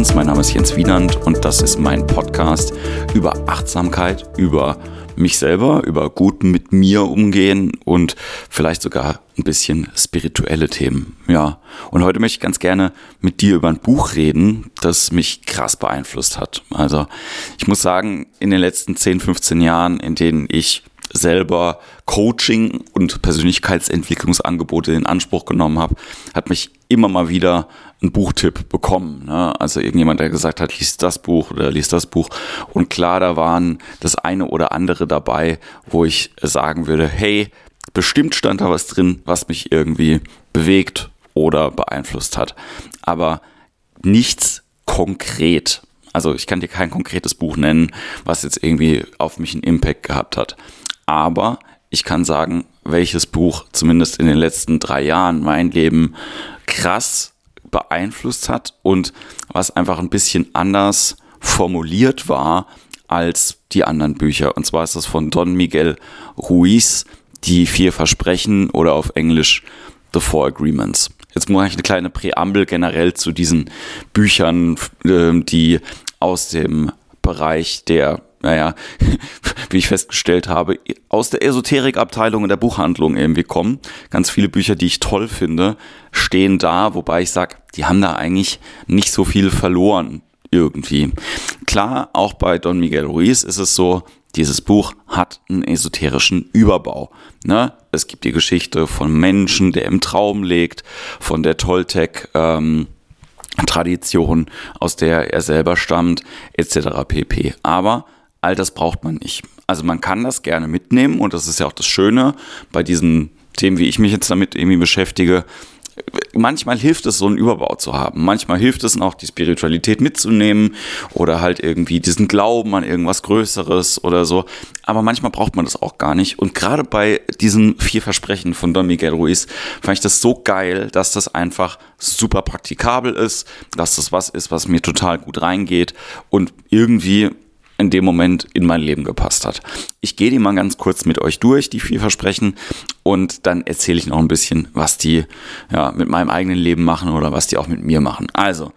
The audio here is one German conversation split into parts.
Jens. Mein Name ist Jens Wienand und das ist mein Podcast über Achtsamkeit, über mich selber, über gut mit mir umgehen und vielleicht sogar ein bisschen spirituelle Themen. Ja. Und heute möchte ich ganz gerne mit dir über ein Buch reden, das mich krass beeinflusst hat. Also, ich muss sagen, in den letzten 10, 15 Jahren, in denen ich selber Coaching und Persönlichkeitsentwicklungsangebote in Anspruch genommen habe, hat mich immer mal wieder ein Buchtipp bekommen. Ne? Also irgendjemand, der gesagt hat, liest das Buch oder liest das Buch. Und klar, da waren das eine oder andere dabei, wo ich sagen würde, hey, bestimmt stand da was drin, was mich irgendwie bewegt oder beeinflusst hat. Aber nichts konkret. Also ich kann dir kein konkretes Buch nennen, was jetzt irgendwie auf mich einen Impact gehabt hat. Aber ich kann sagen, welches Buch zumindest in den letzten drei Jahren mein Leben krass beeinflusst hat und was einfach ein bisschen anders formuliert war als die anderen Bücher. Und zwar ist das von Don Miguel Ruiz, Die vier Versprechen oder auf Englisch The Four Agreements. Jetzt mache ich eine kleine Präambel generell zu diesen Büchern, ähm, die aus dem Bereich der naja, wie ich festgestellt habe, aus der Esoterikabteilung und der Buchhandlung irgendwie kommen. Ganz viele Bücher, die ich toll finde, stehen da, wobei ich sage, die haben da eigentlich nicht so viel verloren irgendwie. Klar, auch bei Don Miguel Ruiz ist es so, dieses Buch hat einen esoterischen Überbau. Ne? Es gibt die Geschichte von Menschen, der im Traum legt, von der Toltec. Ähm, Tradition, aus der er selber stammt, etc. pp. Aber all das braucht man nicht. Also man kann das gerne mitnehmen und das ist ja auch das Schöne bei diesen Themen, wie ich mich jetzt damit irgendwie beschäftige. Manchmal hilft es, so einen Überbau zu haben. Manchmal hilft es auch, die Spiritualität mitzunehmen oder halt irgendwie diesen Glauben an irgendwas Größeres oder so. Aber manchmal braucht man das auch gar nicht. Und gerade bei diesen vier Versprechen von Don Miguel Ruiz fand ich das so geil, dass das einfach super praktikabel ist, dass das was ist, was mir total gut reingeht und irgendwie in dem Moment in mein Leben gepasst hat. Ich gehe die mal ganz kurz mit euch durch, die vier Versprechen, und dann erzähle ich noch ein bisschen, was die ja, mit meinem eigenen Leben machen oder was die auch mit mir machen. Also,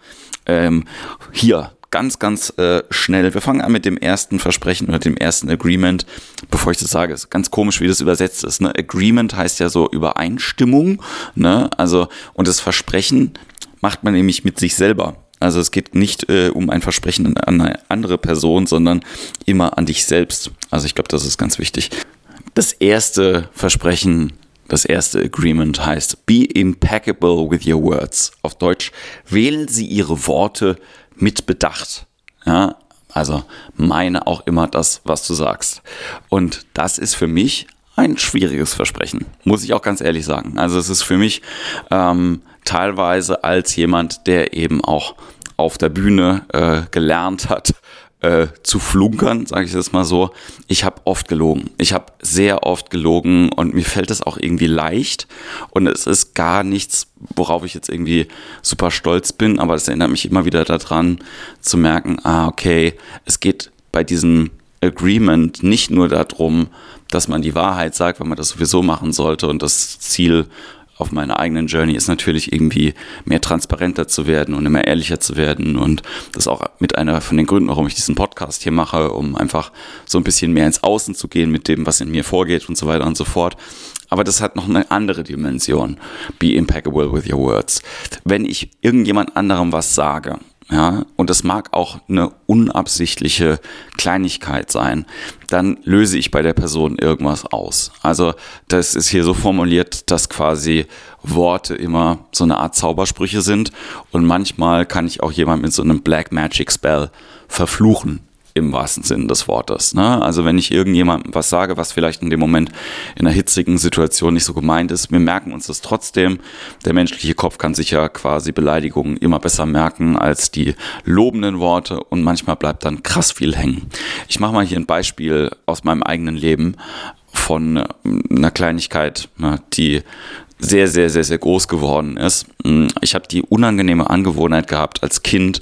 ähm, hier ganz, ganz äh, schnell. Wir fangen an mit dem ersten Versprechen oder dem ersten Agreement. Bevor ich das sage, ist ganz komisch, wie das übersetzt ist. Ne? Agreement heißt ja so Übereinstimmung. Ne? Also, und das Versprechen macht man nämlich mit sich selber. Also es geht nicht äh, um ein Versprechen an eine andere Person, sondern immer an dich selbst. Also ich glaube, das ist ganz wichtig. Das erste Versprechen, das erste Agreement heißt Be impeccable with your words. Auf Deutsch, wählen Sie Ihre Worte mit Bedacht. Ja, also meine auch immer das, was du sagst. Und das ist für mich ein schwieriges Versprechen, muss ich auch ganz ehrlich sagen. Also es ist für mich ähm, teilweise als jemand, der eben auch auf der Bühne äh, gelernt hat, äh, zu flunkern, sage ich das mal so. Ich habe oft gelogen. Ich habe sehr oft gelogen und mir fällt das auch irgendwie leicht. Und es ist gar nichts, worauf ich jetzt irgendwie super stolz bin, aber es erinnert mich immer wieder daran zu merken, ah, okay, es geht bei diesem Agreement nicht nur darum, dass man die Wahrheit sagt, weil man das sowieso machen sollte und das Ziel auf meiner eigenen Journey ist natürlich irgendwie mehr transparenter zu werden und immer ehrlicher zu werden und das auch mit einer von den Gründen, warum ich diesen Podcast hier mache, um einfach so ein bisschen mehr ins Außen zu gehen mit dem, was in mir vorgeht und so weiter und so fort. Aber das hat noch eine andere Dimension. Be impeccable with your words. Wenn ich irgendjemand anderem was sage ja, und das mag auch eine unabsichtliche Kleinigkeit sein, dann löse ich bei der Person irgendwas aus. Also das ist hier so formuliert, dass quasi Worte immer so eine Art Zaubersprüche sind. Und manchmal kann ich auch jemand mit so einem Black Magic Spell verfluchen im wahrsten Sinne des Wortes. Ne? Also wenn ich irgendjemandem was sage, was vielleicht in dem Moment in einer hitzigen Situation nicht so gemeint ist, wir merken uns das trotzdem. Der menschliche Kopf kann sich ja quasi Beleidigungen immer besser merken als die lobenden Worte und manchmal bleibt dann krass viel hängen. Ich mache mal hier ein Beispiel aus meinem eigenen Leben von äh, einer Kleinigkeit, ne, die sehr, sehr, sehr, sehr groß geworden ist. Ich habe die unangenehme Angewohnheit gehabt, als Kind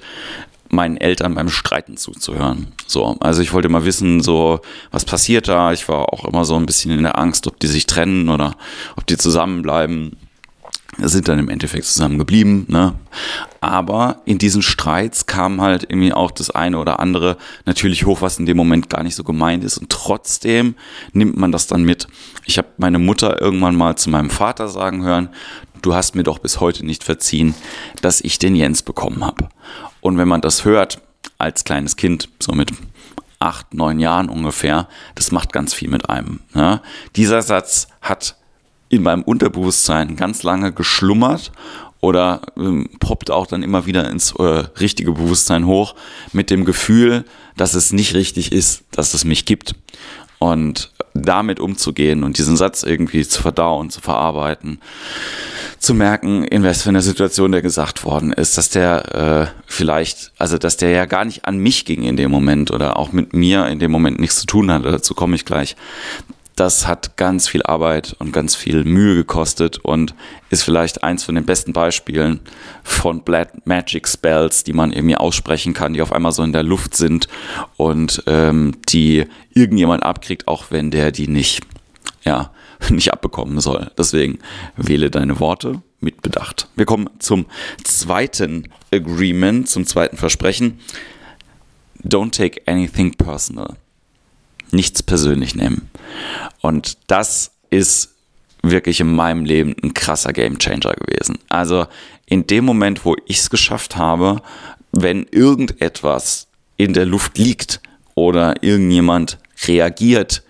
meinen Eltern beim Streiten zuzuhören. So, also ich wollte mal wissen, so, was passiert da? Ich war auch immer so ein bisschen in der Angst, ob die sich trennen oder ob die zusammenbleiben. sind dann im Endeffekt zusammen geblieben. Ne? Aber in diesen Streits kam halt irgendwie auch das eine oder andere natürlich hoch, was in dem Moment gar nicht so gemeint ist. Und trotzdem nimmt man das dann mit. Ich habe meine Mutter irgendwann mal zu meinem Vater sagen hören, du hast mir doch bis heute nicht verziehen, dass ich den Jens bekommen habe. Und wenn man das hört als kleines Kind, so mit acht, neun Jahren ungefähr, das macht ganz viel mit einem. Ne? Dieser Satz hat in meinem Unterbewusstsein ganz lange geschlummert oder ähm, poppt auch dann immer wieder ins äh, richtige Bewusstsein hoch mit dem Gefühl, dass es nicht richtig ist, dass es mich gibt. Und damit umzugehen und diesen Satz irgendwie zu verdauen, zu verarbeiten, zu merken, in was für einer Situation der gesagt worden ist, dass der äh, vielleicht, also dass der ja gar nicht an mich ging in dem Moment oder auch mit mir in dem Moment nichts zu tun hatte, dazu komme ich gleich das hat ganz viel Arbeit und ganz viel Mühe gekostet und ist vielleicht eins von den besten Beispielen von Black Magic Spells, die man irgendwie aussprechen kann, die auf einmal so in der Luft sind und ähm, die irgendjemand abkriegt, auch wenn der die nicht, ja, nicht abbekommen soll. Deswegen wähle deine Worte mit Bedacht. Wir kommen zum zweiten Agreement, zum zweiten Versprechen. Don't take anything personal nichts persönlich nehmen. Und das ist wirklich in meinem Leben ein krasser Gamechanger gewesen. Also in dem Moment, wo ich es geschafft habe, wenn irgendetwas in der Luft liegt oder irgendjemand reagiert,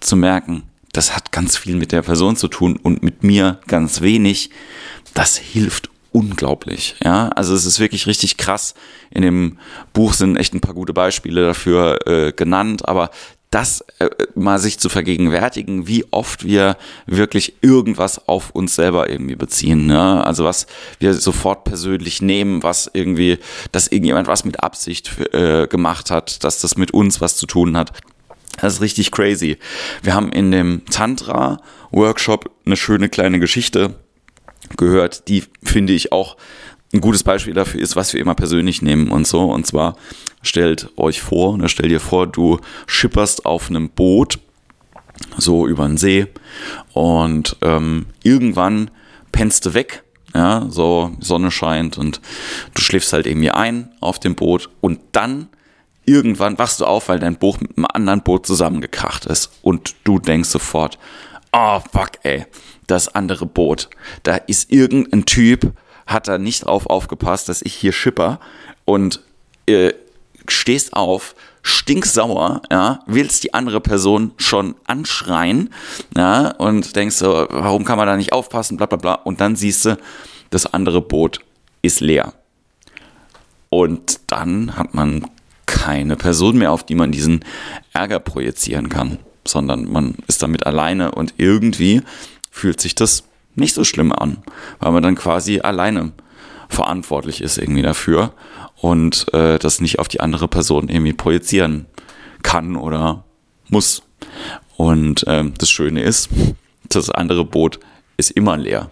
zu merken, das hat ganz viel mit der Person zu tun und mit mir ganz wenig, das hilft unglaublich. Ja, also es ist wirklich richtig krass. In dem Buch sind echt ein paar gute Beispiele dafür äh, genannt, aber das äh, mal sich zu vergegenwärtigen, wie oft wir wirklich irgendwas auf uns selber irgendwie beziehen. Ne? Also was wir sofort persönlich nehmen, was irgendwie, dass irgendjemand was mit Absicht äh, gemacht hat, dass das mit uns was zu tun hat. Das ist richtig crazy. Wir haben in dem Tantra-Workshop eine schöne kleine Geschichte gehört, die finde ich auch ein gutes Beispiel dafür ist, was wir immer persönlich nehmen und so. Und zwar stellt euch vor, ne, stell dir vor, du schipperst auf einem Boot so über den See und ähm, irgendwann pennst du weg, ja, so Sonne scheint und du schläfst halt irgendwie ein auf dem Boot und dann irgendwann wachst du auf, weil dein Boot mit einem anderen Boot zusammengekracht ist und du denkst sofort, oh fuck ey, das andere Boot, da ist irgendein Typ, hat da nicht drauf aufgepasst, dass ich hier schipper und äh, stehst auf, stinksauer, ja, willst die andere Person schon anschreien, ja, und denkst so, warum kann man da nicht aufpassen, bla bla bla, und dann siehst du, das andere Boot ist leer. Und dann hat man keine Person mehr, auf die man diesen Ärger projizieren kann, sondern man ist damit alleine und irgendwie fühlt sich das nicht so schlimm an, weil man dann quasi alleine verantwortlich ist irgendwie dafür und äh, das nicht auf die andere Person irgendwie projizieren kann oder muss. Und ähm, das Schöne ist, das andere Boot ist immer leer.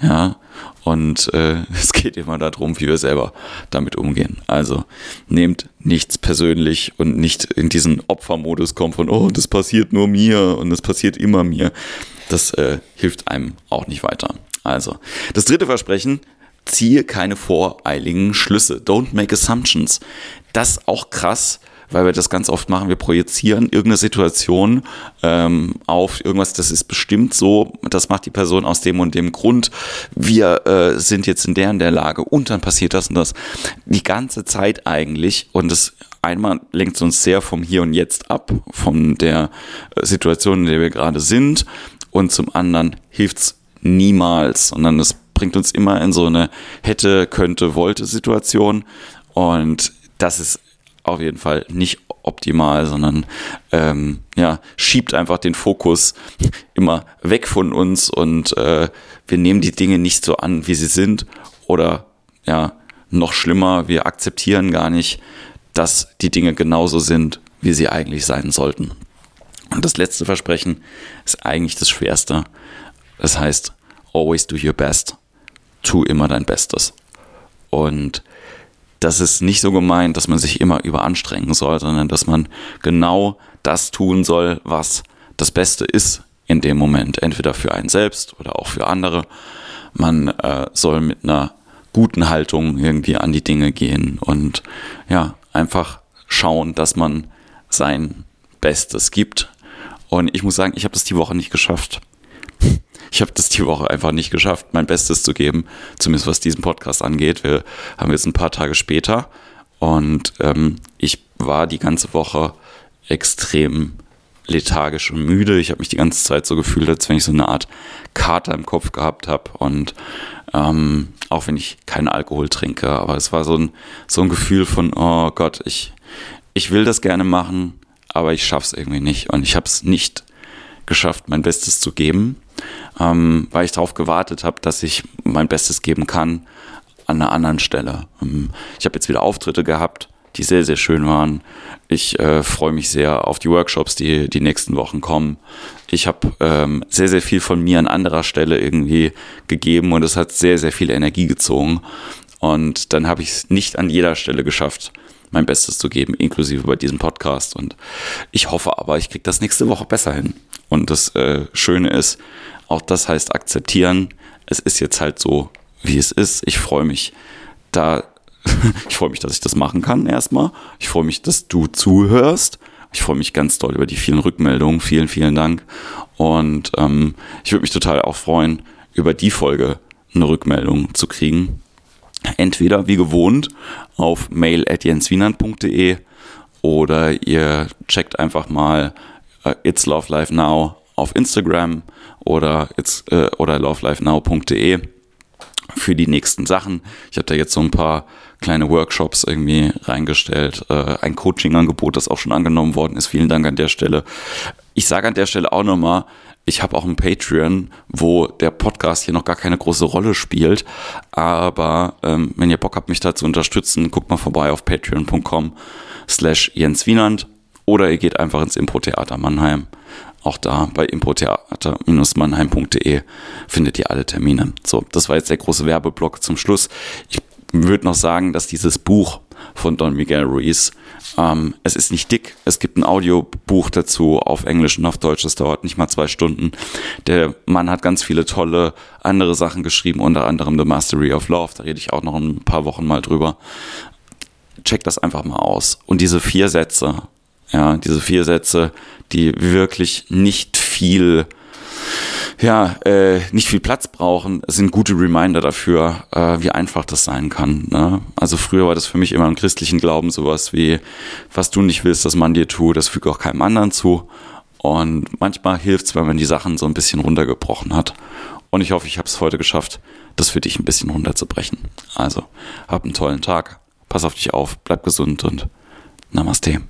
Ja, und äh, es geht immer darum, wie wir selber damit umgehen. Also nehmt nichts persönlich und nicht in diesen Opfermodus kommen von, oh, das passiert nur mir und das passiert immer mir. Das äh, hilft einem auch nicht weiter. Also, das dritte Versprechen, ziehe keine voreiligen Schlüsse. Don't make assumptions. Das auch krass, weil wir das ganz oft machen. Wir projizieren irgendeine Situation ähm, auf irgendwas, das ist bestimmt so, das macht die Person aus dem und dem Grund. Wir äh, sind jetzt in der und der Lage und dann passiert das und das. Die ganze Zeit eigentlich und das einmal lenkt uns sehr vom Hier und Jetzt ab, von der äh, Situation, in der wir gerade sind und zum anderen hilft es niemals, sondern es bringt uns immer in so eine hätte, könnte, wollte Situation und das ist auf jeden Fall nicht optimal, sondern ähm, ja, schiebt einfach den Fokus immer weg von uns und äh, wir nehmen die Dinge nicht so an, wie sie sind oder ja, noch schlimmer, wir akzeptieren gar nicht, dass die Dinge genauso sind, wie sie eigentlich sein sollten. Und das letzte Versprechen ist eigentlich das schwerste. Das heißt, always do your best. Tu immer dein Bestes. Und das ist nicht so gemeint, dass man sich immer überanstrengen soll, sondern dass man genau das tun soll, was das Beste ist in dem Moment. Entweder für einen selbst oder auch für andere. man äh, soll mit einer guten Haltung irgendwie an die Dinge gehen und ja, einfach schauen, dass man sein Bestes gibt. Und ich muss sagen, ich habe das die Woche nicht geschafft. Ich habe das die Woche einfach nicht geschafft, mein Bestes zu geben, zumindest was diesen Podcast angeht. Wir haben jetzt ein paar Tage später und ähm, ich war die ganze Woche extrem lethargisch und müde. Ich habe mich die ganze Zeit so gefühlt, als wenn ich so eine Art Kater im Kopf gehabt habe. Und ähm, auch wenn ich keinen Alkohol trinke, aber es war so ein, so ein Gefühl von, oh Gott, ich, ich will das gerne machen, aber ich schaffe es irgendwie nicht. Und ich habe es nicht geschafft, mein Bestes zu geben, ähm, weil ich darauf gewartet habe, dass ich mein Bestes geben kann an einer anderen Stelle. Ähm, ich habe jetzt wieder Auftritte gehabt die sehr, sehr schön waren. Ich äh, freue mich sehr auf die Workshops, die die nächsten Wochen kommen. Ich habe ähm, sehr, sehr viel von mir an anderer Stelle irgendwie gegeben und es hat sehr, sehr viel Energie gezogen. Und dann habe ich es nicht an jeder Stelle geschafft, mein Bestes zu geben, inklusive bei diesem Podcast. Und ich hoffe aber, ich kriege das nächste Woche besser hin. Und das äh, Schöne ist, auch das heißt akzeptieren. Es ist jetzt halt so, wie es ist. Ich freue mich da ich freue mich, dass ich das machen kann erstmal. Ich freue mich, dass du zuhörst. Ich freue mich ganz doll über die vielen Rückmeldungen. Vielen, vielen Dank. Und ähm, ich würde mich total auch freuen, über die Folge eine Rückmeldung zu kriegen. Entweder wie gewohnt auf mail.jenswienand.de oder ihr checkt einfach mal uh, It's Love Life Now auf Instagram oder, it's, uh, oder lovelifenow.de für die nächsten Sachen. Ich habe da jetzt so ein paar kleine Workshops irgendwie reingestellt, äh, ein Coaching-Angebot, das auch schon angenommen worden ist. Vielen Dank an der Stelle. Ich sage an der Stelle auch nochmal, ich habe auch ein Patreon, wo der Podcast hier noch gar keine große Rolle spielt. Aber ähm, wenn ihr Bock habt, mich da zu unterstützen, guckt mal vorbei auf patreon.com slash Jens Wienand oder ihr geht einfach ins Impro-Theater Mannheim. Auch da bei impotheater-mannheim.de findet ihr alle Termine. So, das war jetzt der große Werbeblock zum Schluss. Ich würde noch sagen, dass dieses Buch von Don Miguel Ruiz, ähm, es ist nicht dick, es gibt ein Audiobuch dazu auf Englisch und auf Deutsch, das dauert nicht mal zwei Stunden. Der Mann hat ganz viele tolle andere Sachen geschrieben, unter anderem The Mastery of Love, da rede ich auch noch ein paar Wochen mal drüber. Check das einfach mal aus. Und diese vier Sätze, ja, diese vier Sätze, die wirklich nicht viel, ja, äh, nicht viel Platz brauchen, sind gute Reminder dafür, äh, wie einfach das sein kann. Ne? Also früher war das für mich immer im christlichen Glauben sowas wie, was du nicht willst, dass man dir tut, das füge auch keinem anderen zu. Und manchmal hilft es, wenn man die Sachen so ein bisschen runtergebrochen hat. Und ich hoffe, ich habe es heute geschafft, das für dich ein bisschen runterzubrechen. Also, hab einen tollen Tag, pass auf dich auf, bleib gesund und Namaste.